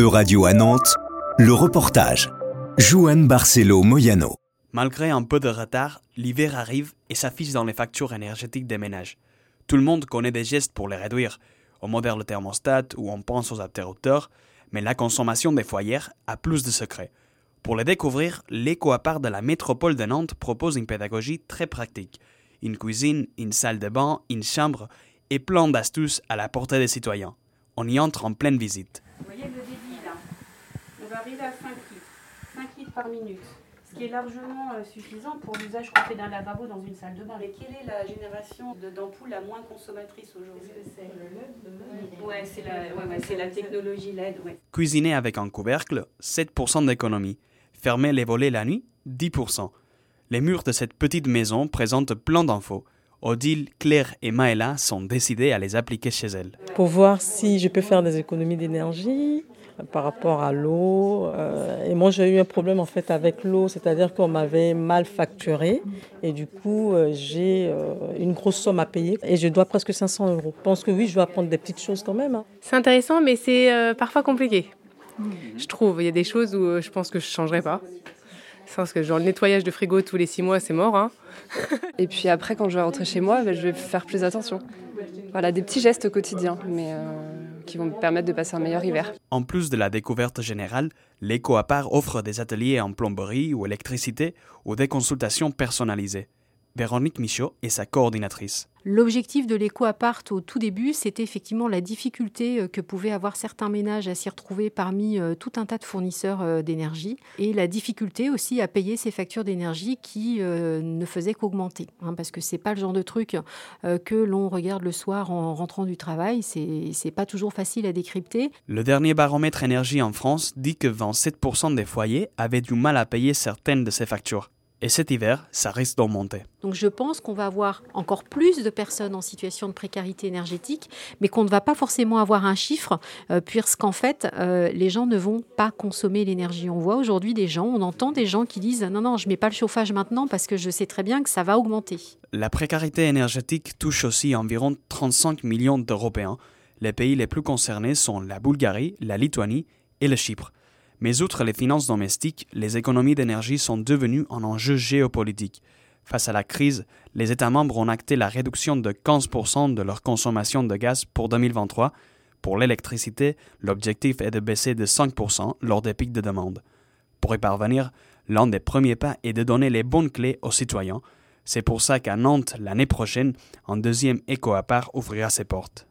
E-Radio à Nantes, le reportage. Juan Barcelo Moyano. Malgré un peu de retard, l'hiver arrive et s'affiche dans les factures énergétiques des ménages. Tout le monde connaît des gestes pour les réduire. On modère le thermostat ou on pense aux interrupteurs, mais la consommation des foyers a plus de secrets. Pour les découvrir, l'éco-appart de la métropole de Nantes propose une pédagogie très pratique. Une cuisine, une salle de bain, une chambre et plein d'astuces à la portée des citoyens. On y entre en pleine visite. Vous voyez le débit là On va arriver à 5 litres. 5 litres par minute. Ce qui est largement euh, suffisant pour l'usage qu'on fait d'un lavabo dans une salle de bain. Mais quelle est la génération de- d'ampoules la moins consommatrice aujourd'hui? C'est le LED Ouais, c'est la, ouais, la technologie LED. Ouais. Cuisiner avec un couvercle, 7% d'économie. Fermer les volets la nuit, 10%. Les murs de cette petite maison présentent plein d'infos. Odile, Claire et Maëla sont décidées à les appliquer chez elles. pour voir si je peux faire des économies d'énergie par rapport à l'eau. Euh, et moi, j'ai eu un problème en fait avec l'eau, c'est-à-dire qu'on m'avait mal facturé et du coup, euh, j'ai euh, une grosse somme à payer et je dois presque 500 euros. Je pense que oui, je dois apprendre des petites choses quand même. hein. C'est intéressant, mais c'est euh, parfois compliqué. Je trouve. Il y a des choses où je pense que je changerais pas. Je pense que genre le nettoyage de frigo tous les six mois, c'est mort. Hein. Et puis après, quand je vais rentrer chez moi, ben, je vais faire plus attention. Voilà, des petits gestes au quotidien, mais euh, qui vont me permettre de passer un meilleur hiver. En plus de la découverte générale, l'éco-appart offre des ateliers en plomberie ou électricité ou des consultations personnalisées. Véronique Michaud est sa coordinatrice. L'objectif de l'éco-appart au tout début, c'était effectivement la difficulté euh, que pouvaient avoir certains ménages à s'y retrouver parmi euh, tout un tas de fournisseurs euh, d'énergie et la difficulté aussi à payer ces factures d'énergie qui ne faisaient qu'augmenter. hein, parce que c'est pas le genre de truc que l'on regarde le soir en rentrant du travail. C'est pas toujours facile à décrypter. Le dernier baromètre énergie en France dit que 27% des foyers avaient du mal à payer certaines de ces factures. Et cet hiver, ça risque d'augmenter. Donc je pense qu'on va avoir encore plus de personnes en situation de précarité énergétique, mais qu'on ne va pas forcément avoir un chiffre, euh, puisqu'en fait, euh, les gens ne vont pas consommer l'énergie. On voit aujourd'hui des gens, on entend des gens qui disent non, non, je mets pas le chauffage maintenant parce que je sais très bien que ça va augmenter. La précarité énergétique touche aussi environ 35 millions d'Européens. Les pays les plus concernés sont la Bulgarie, la Lituanie et le Chypre. Mais outre les finances domestiques, les économies d'énergie sont devenues un enjeu géopolitique. Face à la crise, les États membres ont acté la réduction de 15% de leur consommation de gaz pour 2023. Pour l'électricité, l'objectif est de baisser de 5% lors des pics de demande. Pour y parvenir, l'un des premiers pas est de donner les bonnes clés aux citoyens. C'est pour ça qu'à Nantes, l'année prochaine, un deuxième éco-appart ouvrira ses portes.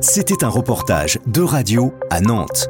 C'était un reportage de radio à Nantes.